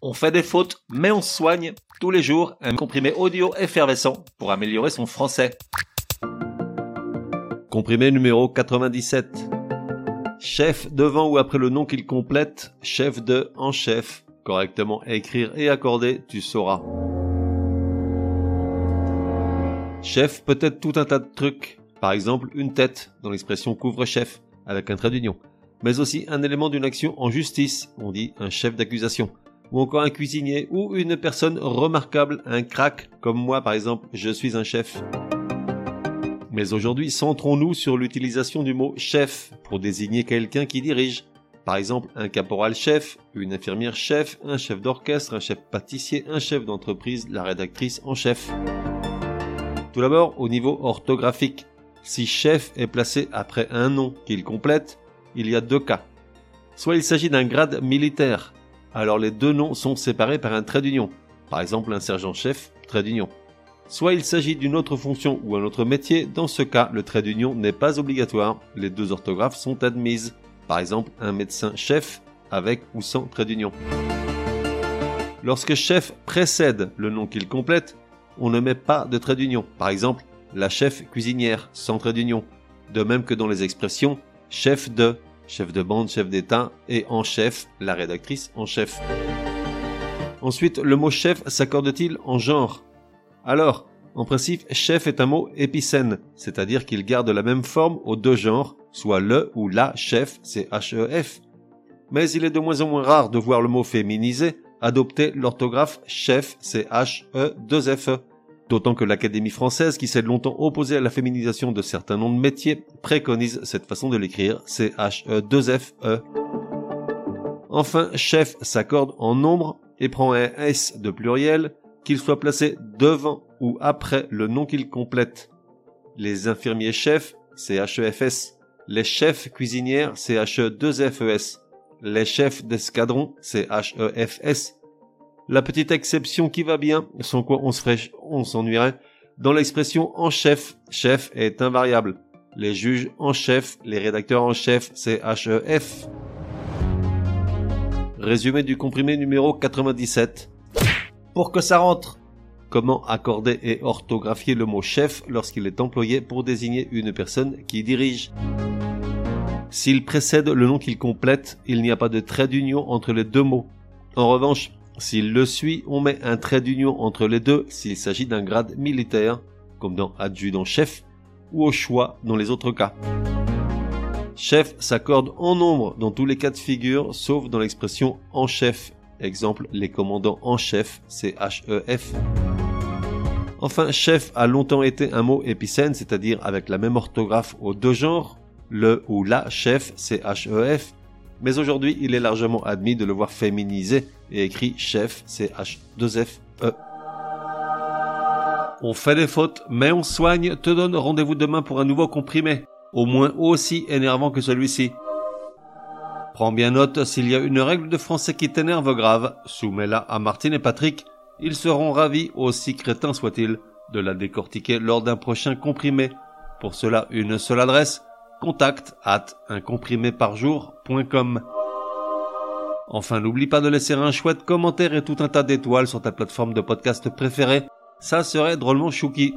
On fait des fautes, mais on soigne tous les jours un comprimé audio effervescent pour améliorer son français. Comprimé numéro 97. Chef devant ou après le nom qu'il complète, chef de en chef. Correctement écrire et accorder, tu sauras. Chef peut être tout un tas de trucs. Par exemple, une tête, dans l'expression couvre-chef, avec un trait d'union. Mais aussi un élément d'une action en justice, on dit un chef d'accusation ou encore un cuisinier, ou une personne remarquable, un crack, comme moi par exemple, je suis un chef. Mais aujourd'hui, centrons-nous sur l'utilisation du mot chef pour désigner quelqu'un qui dirige. Par exemple, un caporal chef, une infirmière chef, un chef d'orchestre, un chef pâtissier, un chef d'entreprise, la rédactrice en chef. Tout d'abord, au niveau orthographique. Si chef est placé après un nom qu'il complète, il y a deux cas. Soit il s'agit d'un grade militaire, alors les deux noms sont séparés par un trait d'union. Par exemple, un sergent-chef, trait d'union. Soit il s'agit d'une autre fonction ou un autre métier, dans ce cas, le trait d'union n'est pas obligatoire, les deux orthographes sont admises. Par exemple, un médecin-chef, avec ou sans trait d'union. Lorsque chef précède le nom qu'il complète, on ne met pas de trait d'union. Par exemple, la chef cuisinière, sans trait d'union. De même que dans les expressions chef de, chef de bande, chef d'État, et en chef, la rédactrice en chef. Ensuite, le mot chef s'accorde-t-il en genre? Alors, en principe, chef est un mot épicène, c'est-à-dire qu'il garde la même forme aux deux genres, soit le ou la chef, c'est H-E-F. Mais il est de moins en moins rare de voir le mot féminisé adopter l'orthographe chef, c'est H-E-2-F-E. D'autant que l'Académie française, qui s'est longtemps opposée à la féminisation de certains noms de métiers, préconise cette façon de l'écrire, c'est H-E-2-F-E. Enfin, chef s'accorde en nombre et prend un S de pluriel, qu'il soit placé devant ou après le nom qu'il complète. Les infirmiers chefs, c'est H-E-F-S. Les chefs cuisinières, c'est H-E-2-F-E-S. Les chefs d'escadron, c'est H-E-F-S. La petite exception qui va bien, sans quoi on se ferait, on s'ennuierait, dans l'expression en chef, chef est invariable. Les juges en chef, les rédacteurs en chef, c'est HEF. Résumé du comprimé numéro 97. Pour que ça rentre. Comment accorder et orthographier le mot chef lorsqu'il est employé pour désigner une personne qui dirige? S'il précède le nom qu'il complète, il n'y a pas de trait d'union entre les deux mots. En revanche, s'il le suit, on met un trait d'union entre les deux s'il s'agit d'un grade militaire, comme dans adjudant-chef, ou au choix dans les autres cas. Chef s'accorde en nombre dans tous les cas de figure, sauf dans l'expression en chef. Exemple, les commandants en chef, c'est H-E-F. Enfin, chef a longtemps été un mot épicène, c'est-à-dire avec la même orthographe aux deux genres. Le ou la chef, c'est H-E-F mais aujourd'hui il est largement admis de le voir féminisé et écrit chef, c'est H2FE. On fait des fautes, mais on soigne, te donne rendez-vous demain pour un nouveau comprimé, au moins aussi énervant que celui-ci. Prends bien note, s'il y a une règle de français qui t'énerve grave, soumets-la à Martine et Patrick, ils seront ravis, aussi crétins soient-ils, de la décortiquer lors d'un prochain comprimé. Pour cela, une seule adresse, contact at uncompriméparjour.com. Enfin, n'oublie pas de laisser un chouette commentaire et tout un tas d'étoiles sur ta plateforme de podcast préférée. Ça serait drôlement chouki.